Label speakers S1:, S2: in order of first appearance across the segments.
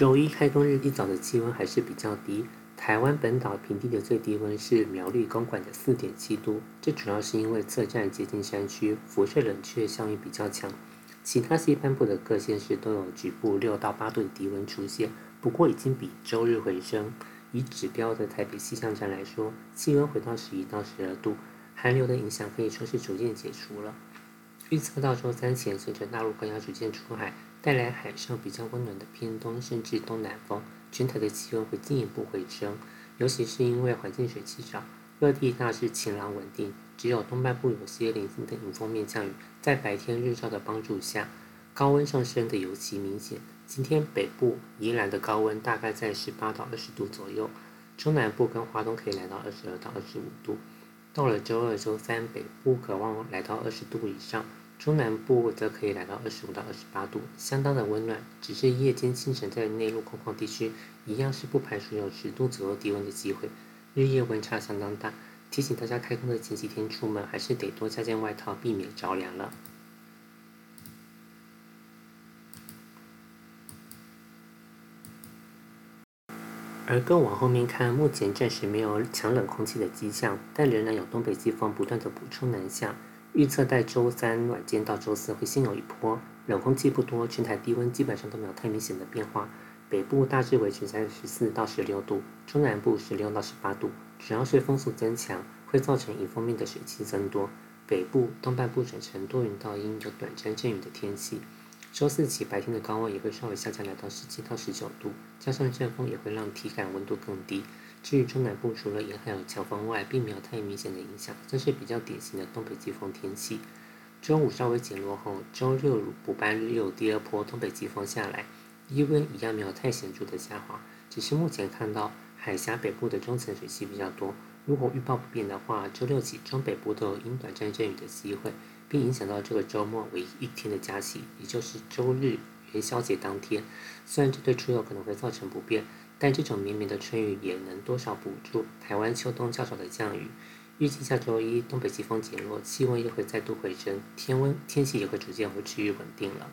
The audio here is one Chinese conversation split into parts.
S1: 周一开工日一早的气温还是比较低。台湾本岛平地的最低温是苗栗公馆的四点七度，这主要是因为侧站接近山区，辐射冷却效应比较强。其他西半部的各县市都有局部六到八度的低温出现，不过已经比周日回升。以指标的台北气象站来说，气温回到十一到十二度，寒流的影响可以说是逐渐解除了。预测到周三前，随着大陆高压逐渐出海，带来海上比较温暖的偏东甚至东南风，全台的气温会进一步回升。尤其是因为环境水气少，各地大致晴朗稳定，只有东半部有些零星的迎风面降雨。在白天日照的帮助下，高温上升的尤其明显。今天北部、宜兰的高温大概在十八到二十度左右，中南部跟华东可以来到二十二到二十五度。到了周二、周三，北部可望来到二十度以上。中南部则可以来到二十五到二十八度，相当的温暖。只是夜间、清晨在内陆空旷地区，一样是不排除有十度左右低温的机会。日夜温差相当大，提醒大家开工的前几天出门，还是得多加件外套，避免着凉了。而更往后面看，目前暂时没有强冷空气的迹象，但仍然有东北季风不断的补充南下。预测在周三晚间到周四会先有一波冷空气不多，全台低温基本上都没有太明显的变化。北部大致维持在十四到十六度，中南部十六到十八度，主要是风速增强，会造成迎风面的水汽增多。北部东半部转成多云到阴，有短暂阵雨的天气。周四起白天的高温也会稍微下降，来到十七到十九度，加上阵风也会让体感温度更低。至于中南部，除了沿海有强风外，并没有太明显的影响，这是比较典型的东北季风天气。周五稍微减弱后，周六补班日有第二波东北季风下来，低温一样没有太显著的下滑，只是目前看到海峡北部的中层水汽比较多。如果预报不变的话，周六起中北部都有阴短暂阵雨的机会，并影响到这个周末唯一一天的假期，也就是周日元宵节当天。虽然这对出游可能会造成不便。但这种绵绵的春雨也能多少补助台湾秋冬较少的降雨。预计下周一东北季风减弱，气温又会再度回升，天温天气也会逐渐会趋于稳定了。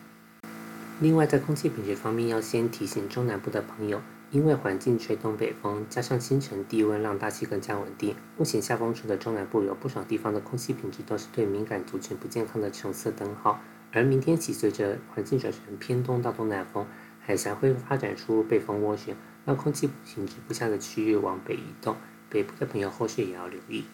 S1: 另外，在空气品质方面，要先提醒中南部的朋友，因为环境吹东北风，加上清晨低温让大气更加稳定。目前下风处的中南部有不少地方的空气品质都是对敏感族群不健康的橙色灯号。而明天起，随着环境转成偏东到东南风，海峡会发展出背风涡旋。让空气品质不下的区域往北移动，北部的朋友后续也要留意。